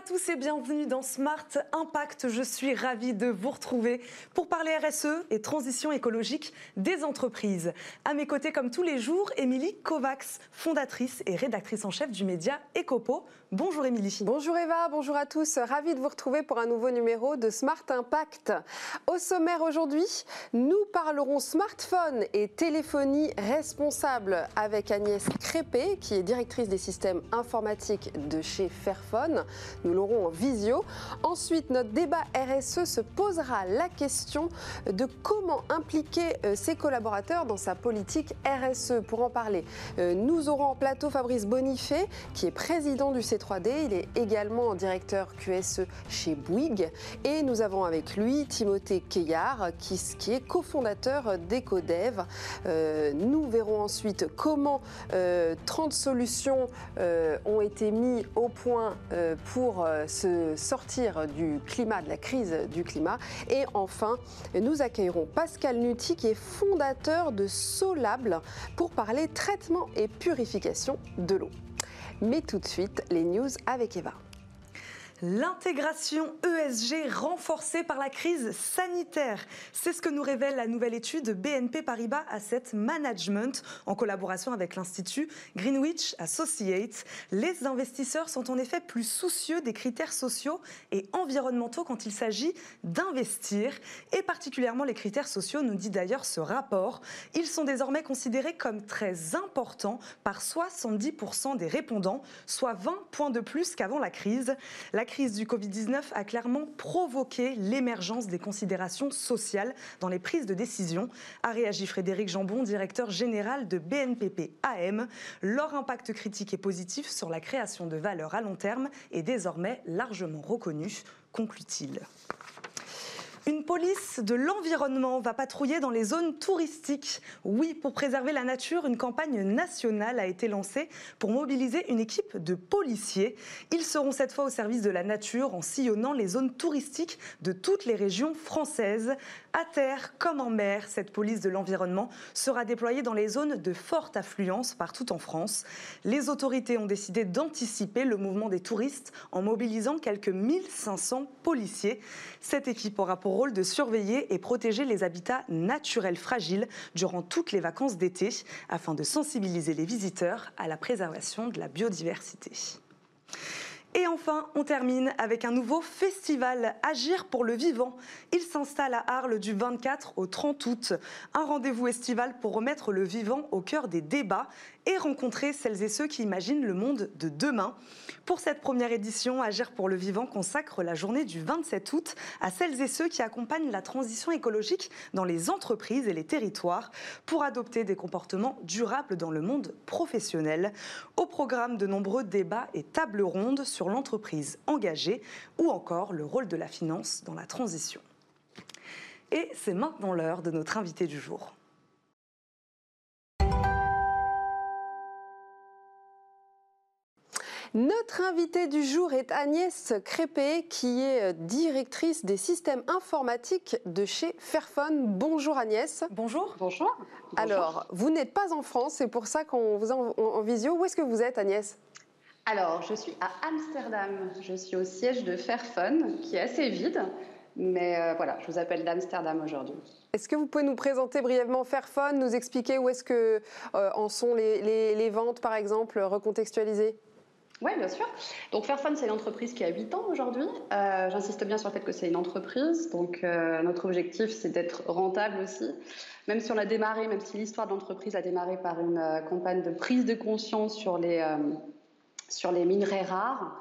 à tous et bienvenue dans Smart Impact. Je suis ravie de vous retrouver pour parler RSE et transition écologique des entreprises. À mes côtés, comme tous les jours, Émilie Kovacs, fondatrice et rédactrice en chef du média Ecopo. Bonjour Émilie. Bonjour Eva, bonjour à tous. Ravie de vous retrouver pour un nouveau numéro de Smart Impact. Au sommaire aujourd'hui, nous parlerons smartphone et téléphonie responsable avec Agnès Crépé, qui est directrice des systèmes informatiques de chez Fairphone. L'aurons en visio. Ensuite, notre débat RSE se posera la question de comment impliquer euh, ses collaborateurs dans sa politique RSE. Pour en parler, euh, nous aurons en plateau Fabrice Bonifay, qui est président du C3D. Il est également directeur QSE chez Bouygues. Et nous avons avec lui Timothée Keillard, qui, est cofondateur d'EcoDev. Euh, nous verrons ensuite comment 30 solutions ont été mises au point pour euh, se sortir du climat, de la crise du climat. Et enfin, nous accueillerons Pascal Nutti, qui est fondateur de Solable, pour parler traitement et purification de l'eau. Mais tout de suite, les news avec Eva. L'intégration ESG renforcée par la crise sanitaire. C'est ce que nous révèle la nouvelle étude BNP Paribas Asset Management en collaboration avec l'Institut Greenwich Associates. Les investisseurs sont en effet plus soucieux des critères sociaux et environnementaux quand il s'agit d'investir et particulièrement les critères sociaux, nous dit d'ailleurs ce rapport. Ils sont désormais considérés comme très importants par 70% des répondants, soit 20 points de plus qu'avant la crise. Crise du Covid-19 a clairement provoqué l'émergence des considérations sociales dans les prises de décision, a réagi Frédéric Jambon, directeur général de BNPP AM. Leur impact critique et positif sur la création de valeur à long terme est désormais largement reconnu, conclut-il. Une police de l'environnement va patrouiller dans les zones touristiques. Oui, pour préserver la nature, une campagne nationale a été lancée pour mobiliser une équipe de policiers. Ils seront cette fois au service de la nature en sillonnant les zones touristiques de toutes les régions françaises. À terre comme en mer, cette police de l'environnement sera déployée dans les zones de forte affluence partout en France. Les autorités ont décidé d'anticiper le mouvement des touristes en mobilisant quelques 1500 policiers. Cette équipe aura pour rôle de surveiller et protéger les habitats naturels fragiles durant toutes les vacances d'été afin de sensibiliser les visiteurs à la préservation de la biodiversité. Et enfin, on termine avec un nouveau festival, Agir pour le vivant. Il s'installe à Arles du 24 au 30 août. Un rendez-vous estival pour remettre le vivant au cœur des débats et rencontrer celles et ceux qui imaginent le monde de demain. Pour cette première édition, Agir pour le vivant consacre la journée du 27 août à celles et ceux qui accompagnent la transition écologique dans les entreprises et les territoires pour adopter des comportements durables dans le monde professionnel. Au programme de nombreux débats et tables rondes sur l'entreprise engagée ou encore le rôle de la finance dans la transition. Et c'est maintenant l'heure de notre invité du jour. Notre invitée du jour est Agnès Crépé, qui est directrice des systèmes informatiques de chez Fairphone. Bonjour Agnès. Bonjour. Bonjour. Alors, vous n'êtes pas en France, c'est pour ça qu'on vous a en, visio. Où est-ce que vous êtes Agnès? Alors, je suis à Amsterdam. Je suis au siège de Fairphone, qui est assez vide. Mais euh, voilà, je vous appelle d'Amsterdam aujourd'hui. Est-ce que vous pouvez nous présenter brièvement Fairphone, nous expliquer où est-ce que euh, en sont les, les, ventes, par exemple, recontextualiser oui, bien sûr. Donc Fairphone, c'est une entreprise qui a 8 ans aujourd'hui. Euh, j'insiste bien sur le fait que c'est une entreprise. Donc notre objectif, c'est d'être rentable aussi. Même si on a démarré, même si l'histoire de l'entreprise a démarré par une campagne de prise de conscience sur les, sur les minerais rares,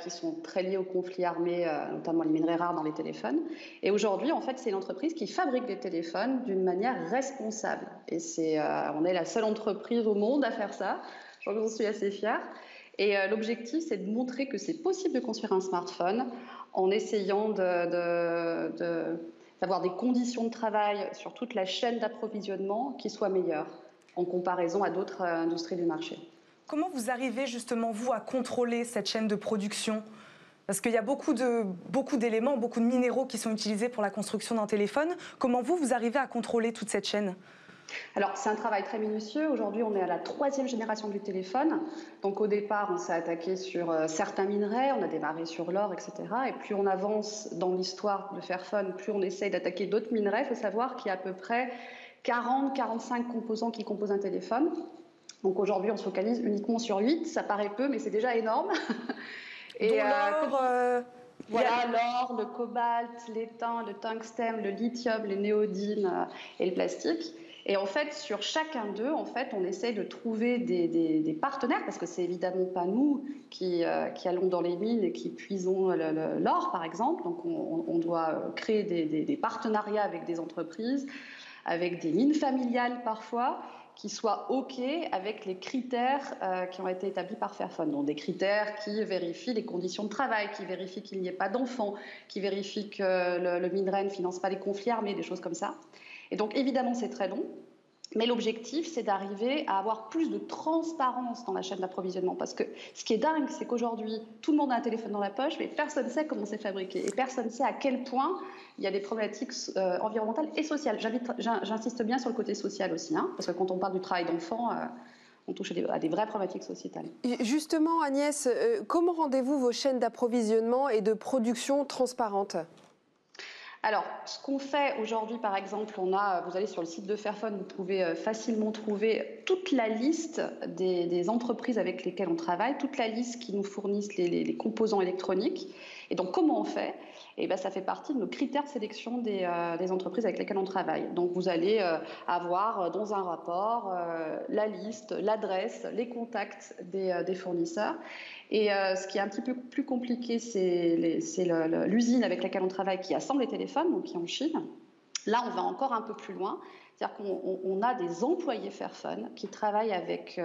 qui sont très liés au conflit armé, notamment les minerais rares dans les téléphones. Et aujourd'hui, en fait, c'est une entreprise qui fabrique des téléphones d'une manière responsable. Et c'est, on est la seule entreprise au monde à faire ça. J'en suis assez fière. Et euh, l'objectif, c'est de montrer que c'est possible de construire un smartphone en essayant d'avoir des conditions de travail sur toute la chaîne d'approvisionnement qui soient meilleures en comparaison à d'autres euh, industries du marché. Comment vous arrivez justement, vous, à contrôler cette chaîne de production? Parce qu'il y a beaucoup d'éléments, beaucoup, beaucoup de minéraux qui sont utilisés pour la construction d'un téléphone. Comment vous, vous arrivez à contrôler toute cette chaîne? Alors, c'est un travail très minutieux. Aujourd'hui, on est à la troisième génération du téléphone. Donc, au départ, on s'est attaqué sur euh, certains minerais, on a démarré sur l'or, etc. Et plus on avance dans l'histoire de Fairphone, plus on essaye d'attaquer d'autres minerais. Il faut savoir qu'il y a à peu près 40-45 composants qui composent un téléphone. Donc, aujourd'hui, on se focalise uniquement sur 8. Ça paraît peu, mais c'est déjà énorme. Et euh, l'or, euh, voilà, l'or, le cobalt, l'étain, le tungstène, le lithium, les néodymes et le plastique. Et en fait, sur chacun d'eux, en fait, on essaie de trouver des, partenaires, parce que c'est évidemment pas nous qui, euh, qui, allons dans les mines et qui puisons l'or, par exemple. Donc, on, doit créer des, partenariats avec des entreprises, avec des mines familiales parfois, qui soient OK avec les critères euh, qui ont été établis par Fairphone. Donc, des critères qui vérifient les conditions de travail, qui vérifient qu'il n'y ait pas d'enfants, qui vérifient que le, le ne finance pas les conflits armés, des choses comme ça. Et donc évidemment, c'est très long. Mais l'objectif, c'est d'arriver à avoir plus de transparence dans la chaîne d'approvisionnement. Parce que ce qui est dingue, c'est qu'aujourd'hui, tout le monde a un téléphone dans la poche, mais personne ne sait comment c'est fabriqué. Et personne ne sait à quel point il y a des problématiques euh, environnementales et sociales. J'insiste bien sur le côté social aussi, hein, parce que quand on parle du travail d'enfant, euh, on touche à des, vraies problématiques sociétales. Justement, Agnès, euh, comment rendez-vous vos chaînes d'approvisionnement et de production transparentes? Alors, ce qu'on fait aujourd'hui, par exemple, on a, vous allez sur le site de Fairphone, vous pouvez euh, facilement trouver toute la liste des, entreprises avec lesquelles on travaille, toute la liste qui nous fournissent les composants électroniques. Et donc, comment on fait? Et ben, ça fait partie de nos critères de sélection des, euh, entreprises avec lesquelles on travaille. Donc vous allez euh, avoir euh, dans un rapport la liste, l'adresse, les contacts des, fournisseurs. Et ce qui est un petit peu plus compliqué, c'est l'usine avec laquelle on travaille qui assemble les téléphones, donc qui est en Chine. Là, on va encore un peu plus loin. C'est-à-dire qu'on a des employés Fairphone qui travaillent avec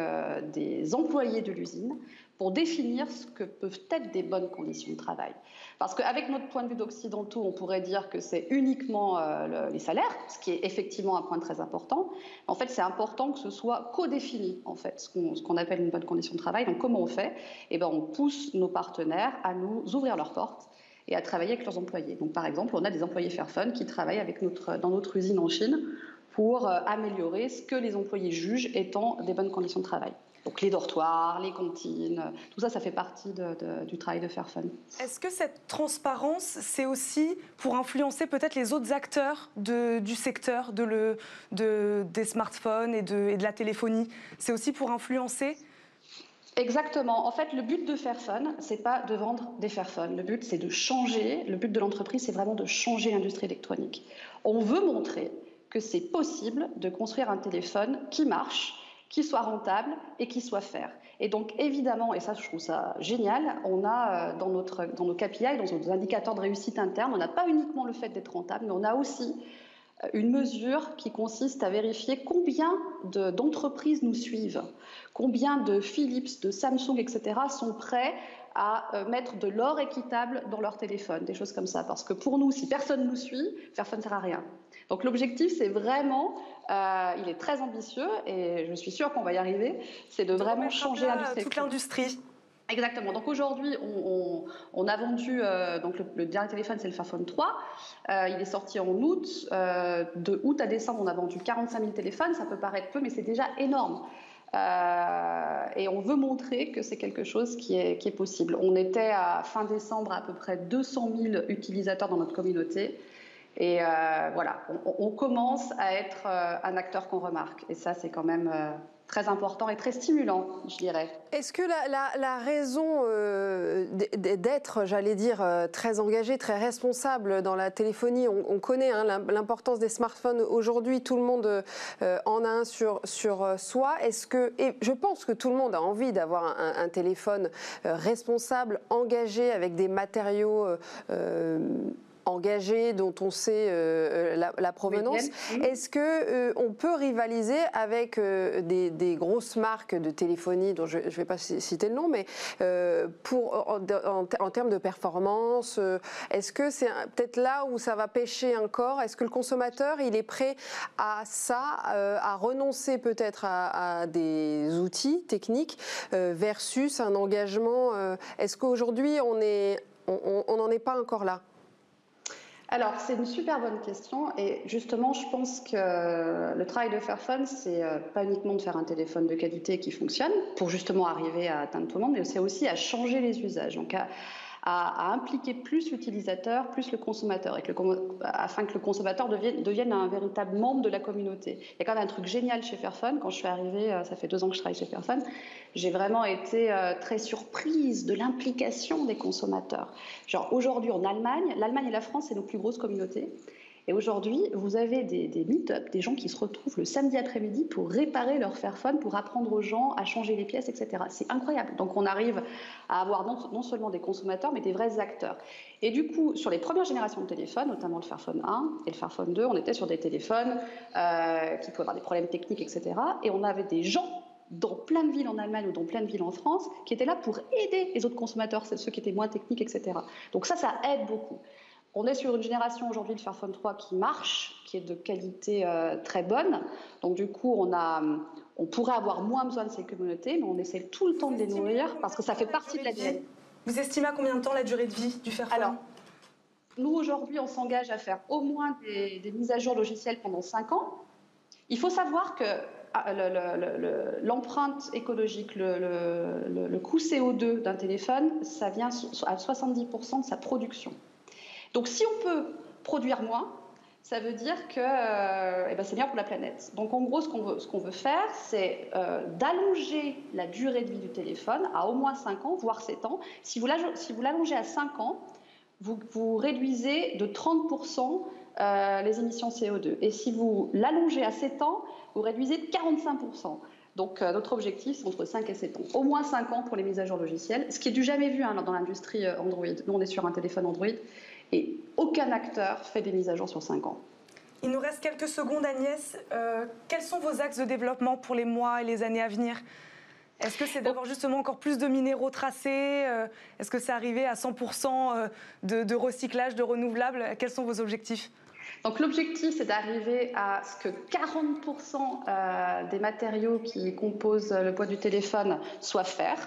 des employés de l'usine pour définir ce que peuvent être des bonnes conditions de travail. Parce qu'avec notre point de vue d'occidentaux, on pourrait dire que c'est uniquement euh, les salaires, ce qui est effectivement un point très important. En fait, c'est important que ce soit co-défini, en fait, ce qu'on appelle une bonne condition de travail. Donc, comment on fait? Eh ben, on pousse nos partenaires à nous ouvrir leurs portes et à travailler avec leurs employés. Donc, par exemple, on a des employés Fairphone qui travaillent avec dans notre usine en Chine pour euh, améliorer ce que les employés jugent étant des bonnes conditions de travail. Donc les dortoirs, les cantines, tout ça, ça fait partie du travail de Fairphone. Est-ce que cette transparence, c'est aussi pour influencer peut-être les autres acteurs du secteur de le, des smartphones et de, et de la téléphonie? C'est aussi pour influencer? Exactement. En fait, le but de Fairphone, c'est pas de vendre des Fairphones. Le but, c'est de changer. Le but de l'entreprise, c'est vraiment de changer l'industrie électronique. On veut montrer que c'est possible de construire un téléphone qui marche, qui soit rentable et qui soit faire. Et donc évidemment, et ça je trouve ça génial, on a euh, dans, notre, dans nos KPI, dans nos indicateurs de réussite interne, on n'a pas uniquement le fait d'être rentable, mais on a aussi une mesure qui consiste à vérifier combien d'entreprises nous suivent, combien de Philips, de Samsung, etc. sont prêts à euh, mettre de l'or équitable dans leur téléphone, des choses comme ça. Parce que pour nous, si personne nous suit, personne ne sert à rien. Donc l'objectif, c'est vraiment, euh, il est très ambitieux et je suis sûre qu'on va y arriver, c'est de, vraiment changer l'industrie. Toute l'industrie. Exactement. Donc aujourd'hui, on, a vendu, euh, donc le, dernier téléphone, c'est le Fairphone 3. Euh, il est sorti en août. de août à décembre, on a vendu 45 000 téléphones. Ça peut paraître peu, mais c'est déjà énorme. et on veut montrer que c'est quelque chose qui est possible. On était à fin décembre à peu près 200 000 utilisateurs dans notre communauté. Et euh, voilà, on, commence à être euh, un acteur qu'on remarque. Et ça, c'est quand même euh, très important et très stimulant, je dirais. Est-ce que la, raison d'être, j'allais dire, très engagé, très responsable dans la téléphonie, on, connaît hein, l'importance des smartphones aujourd'hui, tout le monde en a un sur, sur soi. Est-ce que, et je pense que tout le monde a envie d'avoir un, téléphone responsable, engagé, avec des matériaux engagés, dont on sait euh, euh, la, provenance. Est-ce que euh, on peut rivaliser avec des, grosses marques de téléphonie, dont je ne vais pas citer le nom, mais pour, en, termes de performance, est-ce que c'est peut-être là où ça va pêcher encore Est-ce que le consommateur, il est prêt à ça, à renoncer peut-être à, des outils techniques versus un engagement Est-ce qu'aujourd'hui, on n'en on, est pas encore là? Alors, c'est une super bonne question. Et justement, je pense que le travail de Fairphone, c'est euh, pas uniquement de faire un téléphone de qualité qui fonctionne pour justement arriver à atteindre tout le monde, mais c'est aussi à changer les usages. Donc, à, à, impliquer plus l'utilisateur, plus le consommateur, et que afin que le consommateur devienne, devienne, un véritable membre de la communauté. Il y a quand même un truc génial chez Fairphone. Quand je suis arrivée, euh, ça fait deux ans que je travaille chez Fairphone, j'ai vraiment été euh, très surprise de l'implication des consommateurs. Genre aujourd'hui en Allemagne, l'Allemagne et la France, c'est nos plus grosses communautés. Et aujourd'hui, vous avez des, des meet-up, des gens qui se retrouvent le samedi après-midi pour réparer leur Fairphone, pour apprendre aux gens à changer les pièces, etc. C'est incroyable. Donc on arrive à avoir non, seulement des consommateurs, mais des vrais acteurs. Et du coup, sur les premières générations de téléphones, notamment le Fairphone 1 et le Fairphone 2, on était sur des téléphones euh, qui pouvaient avoir des problèmes techniques, etc. Et on avait des gens dans plein de villes en Allemagne ou dans plein de villes en France qui étaient là pour aider les autres consommateurs, ceux qui étaient moins techniques, etc. Donc ça, ça aide beaucoup. On est sur une génération aujourd'hui de Fairphone 3 qui marche, qui est de qualité euh, très bonne. Donc du coup, on, a, on pourrait avoir moins besoin de ces communautés, mais on essaie tout le temps de les nourrir parce que ça fait partie de la vie. Vous estimez à combien de temps la durée de vie du Fairphone? Alors, nous aujourd'hui, on s'engage à faire au moins des, mises à jour logicielles pendant 5 ans. Il faut savoir que l'empreinte écologique, le, coût CO2 d'un téléphone, ça vient à 70% de sa production. Donc si on peut produire moins, ça veut dire que euh, eh ben, c'est bien pour la planète. Donc en gros, ce qu'on veut, faire, c'est euh, d'allonger la durée de vie du téléphone à au moins 5 ans, voire 7 ans. Si vous l'allongez à 5 ans, vous réduisez de 30% euh, les émissions CO2. Et si vous l'allongez à 7 ans, vous réduisez de 45%. Donc notre objectif, c'est entre 5 et 7 ans. Au moins 5 ans pour les mises à jour logicielles, ce qui est du jamais vu hein, dans l'industrie Android. Nous, on est sur un téléphone Android et aucun acteur fait des mises à jour sur 5 ans. Il nous reste quelques secondes, Agnès. Euh, quels sont vos axes de développement pour les mois et les années à venir? Est-ce que c'est d'avoir justement encore plus de minéraux tracés? Euh, Est-ce que c'est arriver à 100% euh, de, de, recyclage, de renouvelables Quels sont vos objectifs? Donc l'objectif, c'est d'arriver à ce que 40% des matériaux qui composent le poids du téléphone soient fer.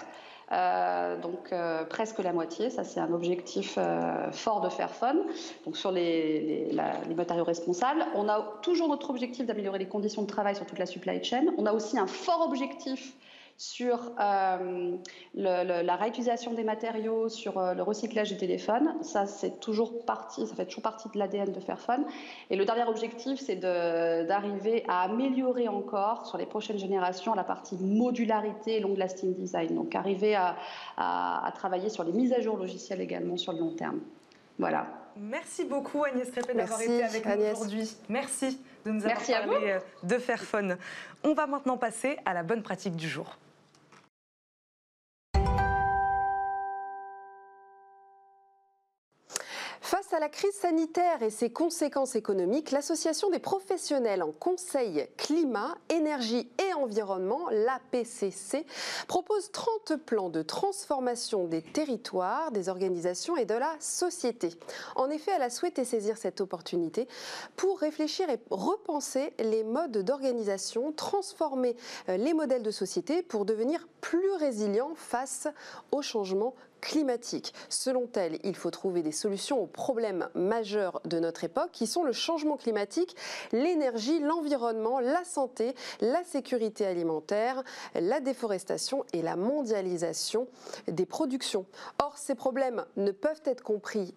Euh, donc euh, presque la moitié. Ça, c'est un objectif euh, fort de Fairphone. Donc sur les, les, matériaux responsables, on a toujours notre objectif d'améliorer les conditions de travail sur toute la supply chain. On a aussi un fort objectif sur euh, la réutilisation des matériaux, sur euh, le recyclage des téléphones. Ça, c'est toujours partie, ça fait toujours partie de l'ADN de Fairphone. Et le dernier objectif, c'est d'arriver à améliorer encore sur les prochaines générations la partie modularité et long lasting design. Donc, arriver à, travailler sur les mises à jour logicielles également sur le long terme. Voilà. Merci beaucoup Agnès Crépet d'avoir été avec nous aujourd'hui. Merci de nous avoir parlé euh, de Fairphone. On va maintenant passer à la bonne pratique du jour. À la crise sanitaire et ses conséquences économiques, l'Association des professionnels en conseil climat, énergie et environnement, l'APCC, propose 30 plans de transformation des territoires, des organisations et de la société. En effet, elle a souhaité saisir cette opportunité pour réfléchir et repenser les modes d'organisation, transformer euh, les modèles de société pour devenir plus résilients face aux changements climatique. Selon elle, il faut trouver des solutions aux problèmes majeurs de notre époque qui sont le changement climatique, l'énergie, l'environnement, la santé, la sécurité alimentaire, la déforestation et la mondialisation des productions. Or, ces problèmes ne peuvent être compris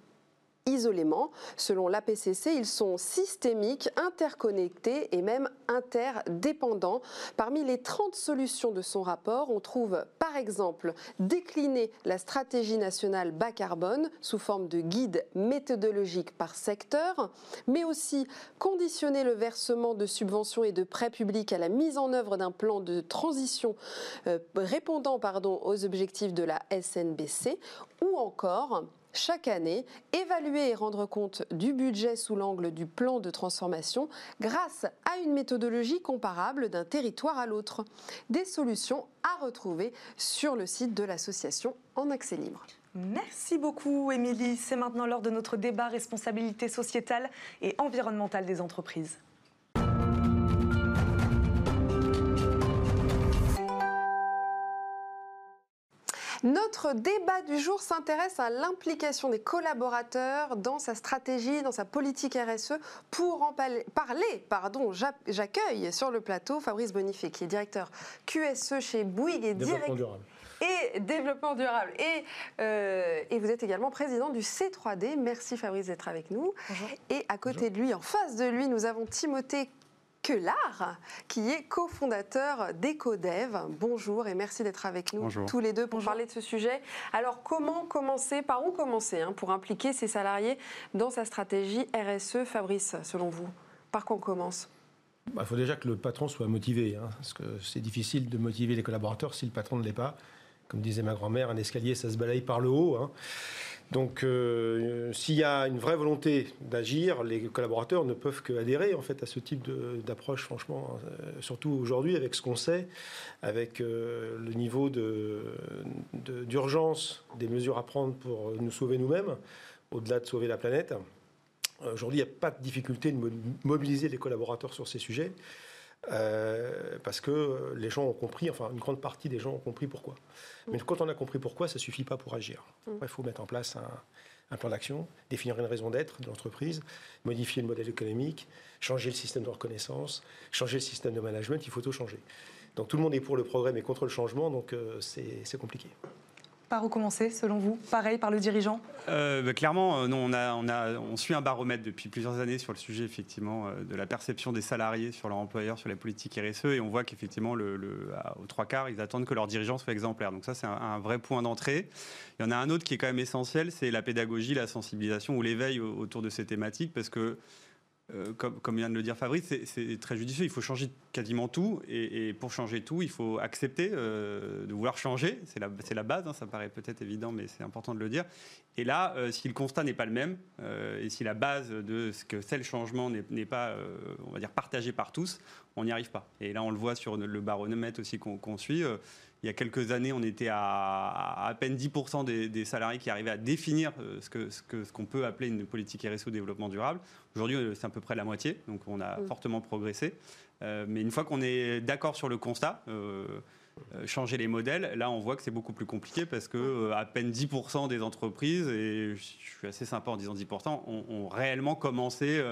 isolément. Selon l'APCC, ils sont systémiques, interconnectés et même interdépendants. Parmi les 30 solutions de son rapport, on trouve par exemple décliner la stratégie nationale bas carbone sous forme de guide méthodologique par secteur, mais aussi conditionner le versement de subventions et de prêts publics à la mise en œuvre d'un plan de transition euh, répondant aux objectifs de la SNBC, ou encore chaque année, évaluer et rendre compte du budget sous l'angle du plan de transformation grâce à une méthodologie comparable d'un territoire à l'autre. Des solutions à retrouver sur le site de l'association en accès libre. Merci beaucoup, Émilie. C'est maintenant l'heure de notre débat responsabilité sociétale et environnementale des entreprises. Notre débat du jour s'intéresse à l'implication des collaborateurs dans sa stratégie, dans sa politique RSE. Pour en parler, pardon, j'accueille sur le plateau Fabrice Bonifay, qui est directeur QSE chez Bouygues et directeur et développement durable. Et, euh, et, vous êtes également président du C3D. Merci Fabrice d'être avec nous. Et à côté de lui, en face de lui, nous avons Timothée Quelard, qui est cofondateur d'EcoDev. Bonjour et merci d'être avec nous tous les deux pour parler de ce sujet. Alors comment commencer, par où commencer hein, pour impliquer ses salariés dans sa stratégie RSE Fabrice, selon vous? Par quoi on commence? Il bah, faut déjà que le patron soit motivé, hein, parce que c'est difficile de motiver les collaborateurs si le patron ne l'est pas. Comme disait ma grand-mère, un escalier, ça se balaye par le haut. Hein. Donc, euh, s'il y a une vraie volonté d'agir, les collaborateurs ne peuvent qu'adhérer en fait à ce type d'approche, franchement, euh, surtout aujourd'hui avec ce qu'on sait, avec euh, le niveau d'urgence de, des mesures à prendre pour nous sauver nous-mêmes, au-delà de sauver la planète. Aujourd'hui, il n'y a pas de difficulté de mobiliser les collaborateurs sur ces sujets. Euh, parce que les gens ont compris, enfin une grande partie des gens ont compris pourquoi. Mm. Mais quand on a compris pourquoi, ça ne suffit pas pour agir. Mm. Il faut mettre en place un, plan d'action, définir une raison d'être de l'entreprise, modifier le modèle économique, changer le système de reconnaissance, changer le système de management, il faut tout changer. Donc tout le monde est pour le progrès mais contre le changement, donc euh, c'est compliqué. Par où commencer, selon vous? Pareil, par le dirigeant? Euh, bah, Clairement, euh, non, on, suit un baromètre depuis plusieurs années sur le sujet, effectivement, euh, de la perception des salariés sur leur employeur, sur la politique RSE, et on voit qu'effectivement, le, aux trois quarts, ils attendent que leurs dirigeants soient exemplaires. Donc ça, c'est un, vrai point d'entrée. Il y en a un autre qui est quand même essentiel, c'est la pédagogie, la sensibilisation ou l'éveil autour de ces thématiques, parce que euh, comme, vient de le dire Fabrice, c'est très judicieux. Il faut changer quasiment tout. Et, pour changer tout, il faut accepter euh, de vouloir changer. C'est la, base. Hein, ça paraît peut-être évident, mais c'est important de le dire. Et là, euh, si le constat n'est pas le même, et si la base de ce que c'est le changement n'est pas, on va dire, partagée par tous, on n'y arrive pas. Et là, on le voit sur le baromètre aussi qu'on suit il y a quelques années, on était à à, peine 10% des, salariés qui arrivaient à définir euh, ce qu'on ce que, ce qu'on peut appeler une politique RSE développement durable. Aujourd'hui, euh, c'est à peu près la moitié, donc on a mm. fortement progressé. Euh, mais une fois qu'on est d'accord sur le constat, changer les modèles, là on voit que c'est beaucoup plus compliqué parce que à peine 10% des entreprises, et je suis assez sympa en disant 10%, ont, ont réellement commencé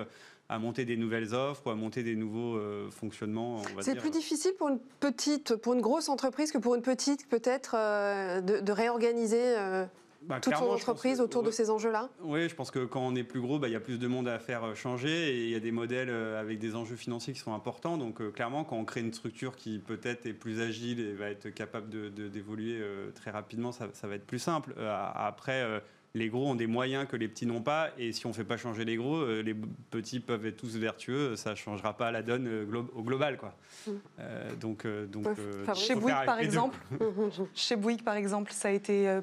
à monter des nouvelles offres ou à monter des nouveaux euh, fonctionnements. C'est plus difficile pour une petite, pour une grosse entreprise que pour une petite peut-être euh, de, réorganiser. Euh, bah, toute son entreprise autour de ces enjeux-là? Oui, je pense que quand on est plus gros, bah, il y a plus de monde à faire changer et il y a des modèles avec des enjeux financiers qui sont importants. Donc clairement, quand on crée une structure qui peut-être est plus agile et va être capable d'évoluer de, très rapidement, ça, ça, va être plus simple. après, les gros ont des moyens que les petits n'ont pas, et si on ne fait pas changer les gros, euh, les petits peuvent être tous vertueux, ça ne changera pas la donne euh, au global. Quoi. Mm. Euh, donc, donc chez Bouygues, par exemple, chez Bouygues, par exemple, ça a été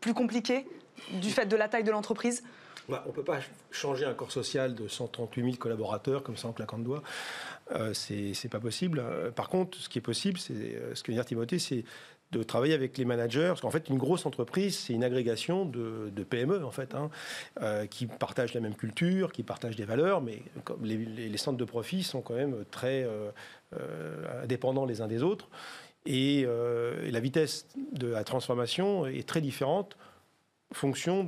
plus compliqué du fait de la taille de l'entreprise? Bah, on ne peut pas changer un corps social de 138 000 collaborateurs comme ça en claquant de doigts. Euh, c'est pas possible. Par contre, ce qui est possible, c'est ce que vient dire Timothée, c'est de travailler avec les managers. Parce qu'en fait, une grosse entreprise, c'est une agrégation de, PME, en fait, hein, euh, qui partagent la même culture, qui partagent des valeurs, mais les, centres de profit sont quand même très euh, euh, indépendants les uns des autres. Et, la vitesse de la transformation est très différente en fonction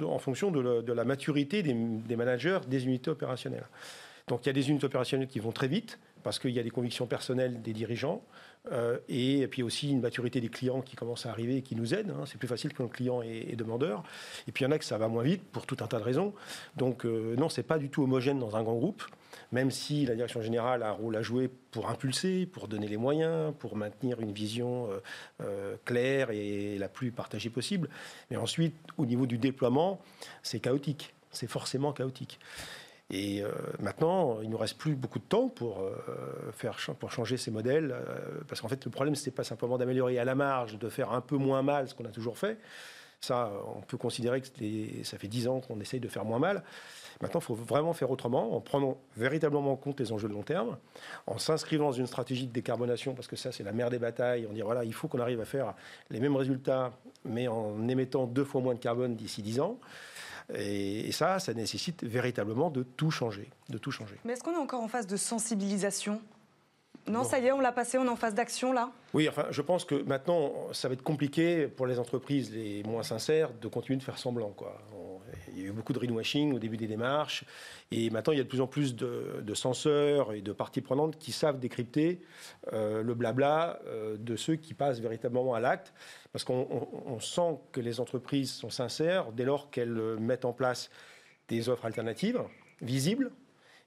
de la, maturité des managers des unités opérationnelles. Donc il y a des unités opérationnelles qui vont très vite parce qu'il y a des convictions personnelles des dirigeants. Euh, et puis aussi une maturité des clients qui commence à arriver et qui nous aident. Hein. C'est plus facile quand le client est, demandeur. Et puis il y en a que ça va moins vite pour tout un tas de raisons. Donc euh, non, c'est pas du tout homogène dans un grand groupe, même si la direction générale a un rôle à jouer pour impulser, pour donner les moyens, pour maintenir une vision euh, claire et la plus partagée possible. Mais ensuite, au niveau du déploiement, c'est chaotique. C'est forcément chaotique. Et euh, maintenant, il nous reste plus beaucoup de temps pour, euh, faire, pour changer ces modèles, euh, parce qu'en fait, le problème, ce n'est pas simplement d'améliorer à la marge, de faire un peu moins mal ce qu'on a toujours fait. Ça, on peut considérer que ça fait dix ans qu'on essaye de faire moins mal. Maintenant, il faut vraiment faire autrement, en prenant véritablement en compte les enjeux de long terme, en s'inscrivant dans une stratégie de décarbonation, parce que ça, c'est la mère des batailles. On dit, voilà, il faut qu'on arrive à faire les mêmes résultats, mais en émettant deux fois moins de carbone d'ici dix ans. Et, ça, ça nécessite véritablement de tout changer, de tout changer. Mais est-ce qu'on est encore en phase de sensibilisation? Non, ça y est, on l'a passé, on est en phase d'action là? Oui, enfin, je pense que maintenant, ça va être compliqué pour les entreprises les moins sincères de continuer de faire semblant. Quoi. Il y a eu beaucoup de greenwashing au début des démarches, et maintenant, il y a de plus en plus de, censeurs et de parties prenantes qui savent décrypter euh, le blabla euh, de ceux qui passent véritablement à l'acte, parce qu'on sent que les entreprises sont sincères dès lors qu'elles mettent en place des offres alternatives visibles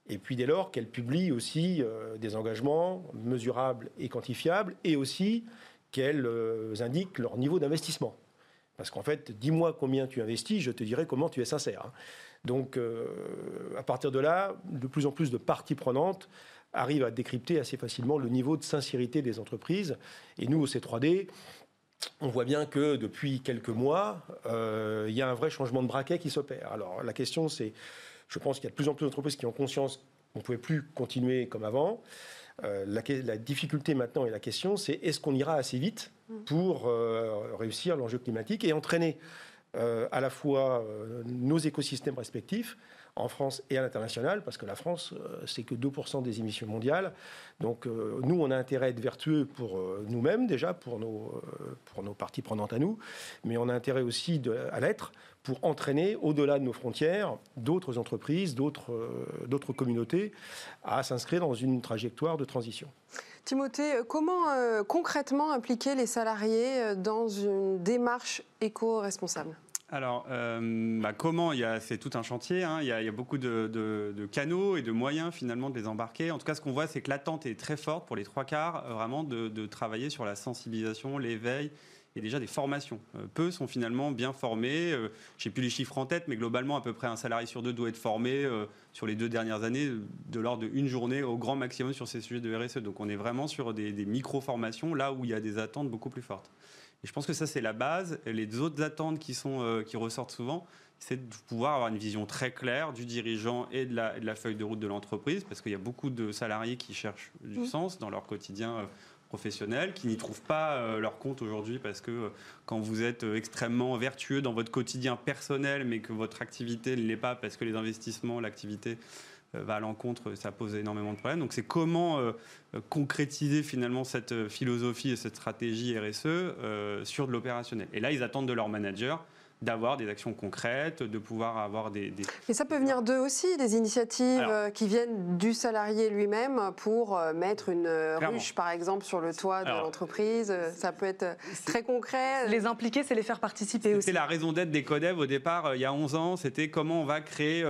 et puis dès lors qu'elles publient aussi euh, des engagements mesurables et quantifiables, et aussi qu'elles euh, indiquent leur niveau d'investissement. Parce qu'en fait, dis-moi combien tu investis, je te dirai comment tu es sincère. Hein. Donc, euh, à partir de là, de plus en plus de parties prenantes arrivent à décrypter assez facilement le niveau de sincérité des entreprises. Et nous, au C3D, on voit bien que depuis quelques mois, il y a un vrai changement de braquet qui s'opère. Alors, la question, c'est je pense qu'il y a de plus en plus d'entreprises qui ont conscience qu'on ne pouvait plus continuer comme avant. Euh, la, difficulté maintenant et la question, c'est est-ce qu'on ira assez vite pour euh, réussir l'enjeu climatique et entraîner euh, à la fois nos écosystèmes respectifs en France et à l'international, parce que la France, c'est que 2% des émissions mondiales. Donc nous, on a intérêt à être vertueux pour nous-mêmes déjà, pour nos, pour nos parties prenantes à nous, mais on a intérêt aussi à l'être pour entraîner au-delà de nos frontières d'autres entreprises, d'autres euh, communautés à s'inscrire dans une trajectoire de transition. Timothée, euh, comment euh, concrètement impliquer les salariés dans une démarche éco-responsable? Alors, bah, comment C'est tout un chantier. Hein. il, y a, beaucoup de, canaux et de moyens finalement de les embarquer. En tout cas, ce qu'on voit, c'est que l'attente est très forte pour les trois quarts, vraiment de, travailler sur la sensibilisation, l'éveil a déjà des formations. Euh, peu sont finalement bien formés. Euh, je n'ai plus les chiffres en tête, mais globalement, à peu près un salarié sur deux doit être formé euh, sur les deux dernières années, de l'ordre d'une journée au grand maximum sur ces sujets de RSE. Donc on est vraiment sur des, micro-formations, là où il y a des attentes beaucoup plus fortes. Et je pense que ça, c'est la base. Les autres attentes qui, sont, qui ressortent souvent, c'est de pouvoir avoir une vision très claire du dirigeant et de la, de la feuille de route de l'entreprise, parce qu'il y a beaucoup de salariés qui cherchent du mmh. sens dans leur quotidien professionnels qui n'y trouvent pas euh, leur compte aujourd'hui parce que euh, quand vous êtes euh, extrêmement vertueux dans votre quotidien personnel mais que votre activité ne l'est pas parce que les investissements, l'activité va à l'encontre, ça pose énormément de problèmes. Donc c'est comment concrétiser finalement cette philosophie et cette stratégie RSE sur de l'opérationnel. Et là, ils attendent de leur manager d'avoir des actions concrètes, de pouvoir avoir des... des... Mais ça peut venir d'eux aussi, des initiatives euh, qui viennent du salarié lui-même pour euh, mettre une euh, ruche, par exemple, sur le toit de l'entreprise. Ça peut être très concret. Les impliquer, c'est les faire participer aussi. C'est la raison d'être des CODEV au départ, il y a 11 ans, c'était comment on va créer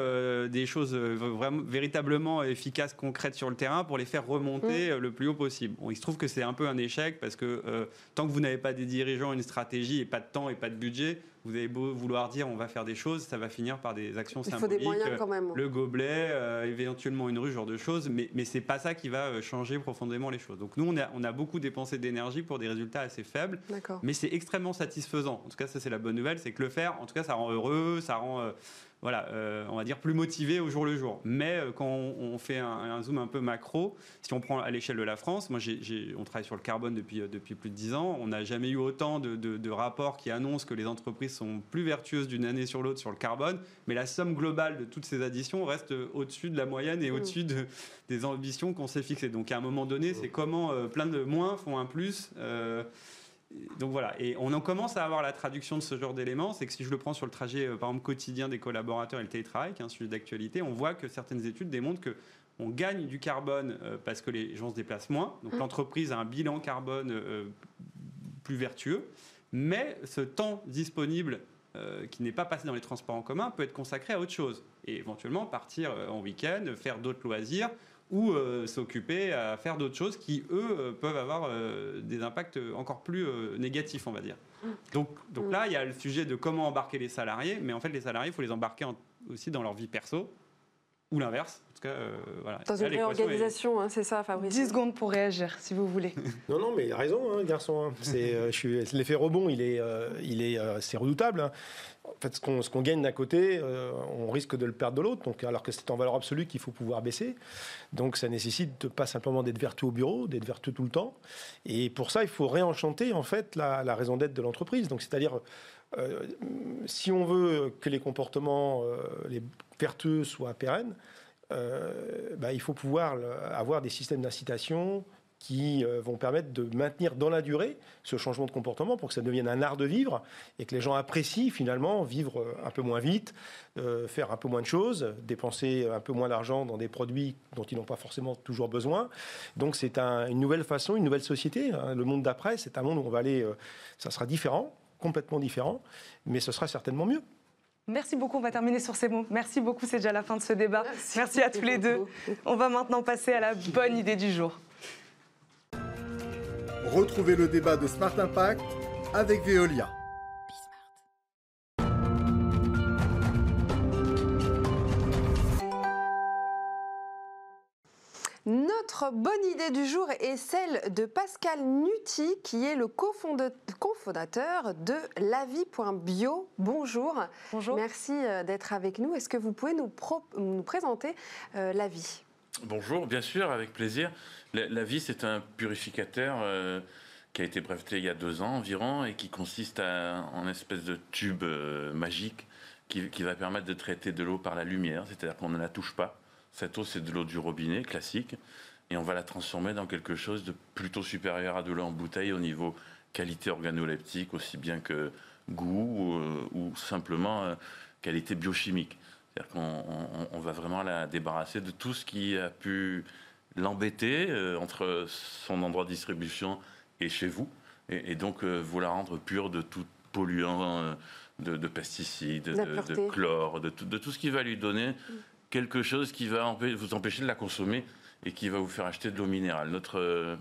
des choses vraiment, véritablement efficaces, concrètes sur le terrain pour les faire remonter mmh. le plus haut possible. Bon, il se trouve que c'est un peu un échec parce que tant que vous n'avez pas des dirigeants, une stratégie et pas de temps et pas de budget, vous avez beau vouloir dire on va faire des choses, ça va finir par des actions Il symboliques. Faut des moyens quand même. Le gobelet, euh, éventuellement une rue, genre de choses, mais, mais c'est pas ça qui va euh, changer profondément les choses. Donc nous, on a, on a beaucoup dépensé d'énergie pour des résultats assez faibles, mais c'est extrêmement satisfaisant. En tout cas, ça c'est la bonne nouvelle, c'est que le faire, en tout cas, ça rend heureux, ça rend euh, voilà, euh, on va dire plus motivé au jour le jour. Mais euh, quand on, fait un, zoom un peu macro, si on prend à l'échelle de la France, moi on travaille sur le carbone depuis, euh, depuis plus de 10 ans, on n'a jamais eu autant de, rapports qui annoncent que les entreprises sont plus vertueuses d'une année sur l'autre sur le carbone, mais la somme globale de toutes ces additions reste au-dessus de la moyenne et mmh. au-dessus des ambitions qu'on s'est fixées. Donc à un moment donné, c'est comment plein de moins font un plus donc voilà, et on en commence à avoir la traduction de ce genre d'éléments. C'est que si je le prends sur le trajet, euh, par exemple, quotidien des collaborateurs et le télétravail, qui est un sujet d'actualité, on voit que certaines études démontrent que on gagne du carbone euh, parce que les gens se déplacent moins. Donc mmh. l'entreprise a un bilan carbone euh, plus vertueux, mais ce temps disponible qui n'est pas passé dans les transports en commun peut être consacré à autre chose et éventuellement partir en week-end, faire d'autres loisirs ou euh, s'occuper à faire d'autres choses qui, eux, euh, peuvent avoir euh, des impacts encore plus négatifs, on va dire. Donc, donc là, il y a le sujet de comment embarquer les salariés, mais en fait, les salariés, il faut les embarquer aussi dans leur vie perso, ou l'inverse. En tout cas, voilà. Dans une réorganisation, hein, c'est ça, Fabrice 10 secondes pour réagir, si vous voulez. non, non, mais il a raison, hein, garçon. Hein. C'est, l'effet rebond, il est, il est, c'est redoutable. Hein en fait, ce qu'on gagne d'un côté, euh, on risque de le perdre de l'autre. Donc, alors que c'est en valeur absolue qu'il faut pouvoir baisser. Donc, ça nécessite pas simplement d'être vertueux au bureau, d'être vertueux tout le temps. Et pour ça, il faut réenchanter en fait la, raison d'être de l'entreprise. Donc, c'est-à-dire, euh, si on veut que les comportements euh, les vertueux soient pérennes, bah, il faut pouvoir avoir des systèmes d'incitation qui euh, vont permettre de maintenir dans la durée ce changement de comportement pour que ça devienne un art de vivre et que les gens apprécient finalement vivre euh, un peu moins vite, euh, faire un peu moins de choses, dépenser un peu moins d'argent dans des produits dont ils n'ont pas forcément toujours besoin. Donc c'est une nouvelle façon, une nouvelle société. Hein. Le monde d'après, c'est un monde où on va aller, ça sera différent, complètement différent, mais ce sera certainement mieux. Merci beaucoup, on va terminer sur ces mots. Merci beaucoup, c'est déjà la fin de ce débat. Merci, Merci à tous les deux. On va maintenant passer à la bonne idée du jour. Retrouvez le débat de Smart Impact avec Veolia. Notre bonne idée du jour est celle de Pascal Nuti, qui est le cofondateur de lavi.bio. Bonjour. Bonjour. Merci euh, d'être avec nous. Est-ce que vous pouvez nous, nous présenter euh, la vie Bonjour, bien sûr, avec plaisir. La, vie, c'est un purificateur euh, qui a été breveté il y a deux ans environ et qui consiste en espèce de tube euh, magique qui, va permettre de traiter de l'eau par la lumière, c'est-à-dire qu'on ne la touche pas. Cette eau, c'est de l'eau du robinet classique et on va la transformer dans quelque chose de plutôt supérieur à de l'eau en bouteille au niveau qualité organoleptique, aussi bien que goût ou euh, simplement qualité biochimique. C'est-à-dire qu'on va vraiment la débarrasser de tout ce qui a pu l'embêter euh, entre son endroit de distribution et chez vous, et, donc euh, vous la rendre pure de tout polluant, euh, de, pesticides, de, chlore, de tout, de tout, ce qui va lui donner quelque chose qui va vous empêcher de la consommer et qui va vous faire acheter de l'eau minérale. Notre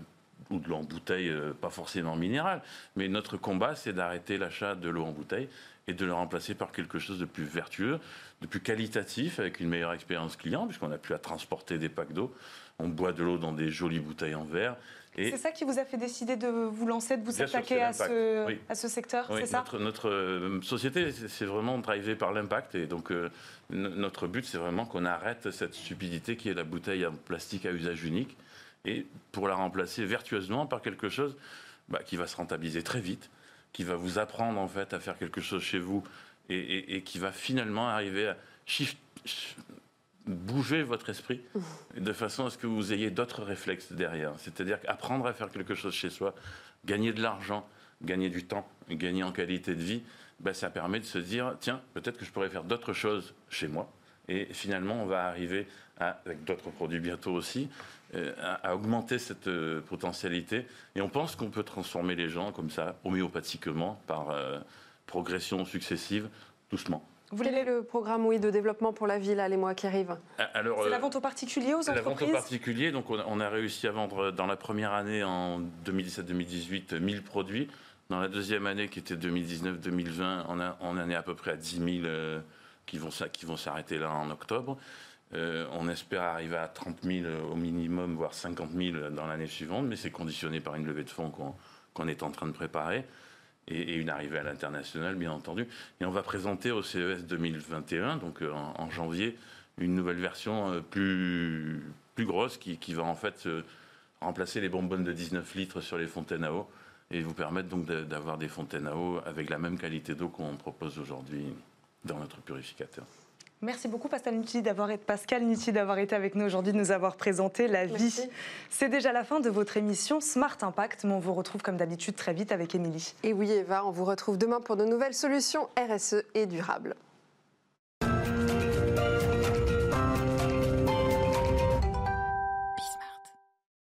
ou de l'eau en bouteille, pas forcément minérale, mais notre combat, c'est d'arrêter l'achat de l'eau en bouteille et de le remplacer par quelque chose de plus vertueux, de plus qualitatif, avec une meilleure expérience client, puisqu'on n'a plus à transporter des packs d'eau. On boit de l'eau dans des jolies bouteilles en verre. C'est ça qui vous a fait décider de vous lancer, de vous attaquer à, ce, à ce secteur, c'est ça Notre, notre euh, société, c'est vraiment drivée par l'impact. Et donc, euh, notre but, c'est vraiment qu'on arrête cette stupidité qui est la bouteille en plastique à usage unique, et pour la remplacer vertueusement par quelque chose bah, qui va se rentabiliser très vite, qui va vous apprendre en fait à faire quelque chose chez vous et, qui va finalement arriver à bouger votre esprit de façon à ce que vous ayez d'autres réflexes derrière. C'est-à-dire apprendre à faire quelque chose chez soi, gagner de l'argent, gagner du temps, gagner en qualité de vie, ben, ça permet de se dire, tiens, peut-être que je pourrais faire d'autres choses chez moi. Et finalement, on va arriver, avec d'autres produits bientôt aussi, euh, à, augmenter cette euh, potentialité. Et on pense qu'on peut transformer les gens comme ça, homéopathiquement, par euh, progression successive, doucement. Vous Quel est le programme oui, de développement pour la ville, les mois qui arrivent ah, C'est la vente aux particuliers, aux entreprises La vente aux particuliers. Donc, on a, réussi à vendre dans la première année, en 2017-2018, 1000 produits. Dans la deuxième année, qui était 2019-2020, on, on en est à peu près à 10 000 qui vont s'arrêter là en octobre. Euh, on espère arriver à 30 000 au minimum, voire 50 000 dans l'année suivante, mais c'est conditionné par une levée de fonds qu'on est en train de préparer et, une arrivée à l'international, bien entendu. Et on va présenter au CES 2021, donc euh, en, janvier, une nouvelle version euh, plus, plus grosse qui, va en fait remplacer les bonbonnes de 19 litres sur les fontaines à eau et vous permettre donc d'avoir des fontaines à eau avec la même qualité d'eau qu'on propose aujourd'hui dans notre purificateur. Merci beaucoup Pascal Nutti d'avoir été, Pascal d'avoir été avec nous aujourd'hui, de nous avoir présenté la vie. C'est déjà la fin de votre émission Smart Impact, mais on vous retrouve comme d'habitude très vite avec Émilie. Et oui Eva, on vous retrouve demain pour de nouvelles solutions RSE et durables.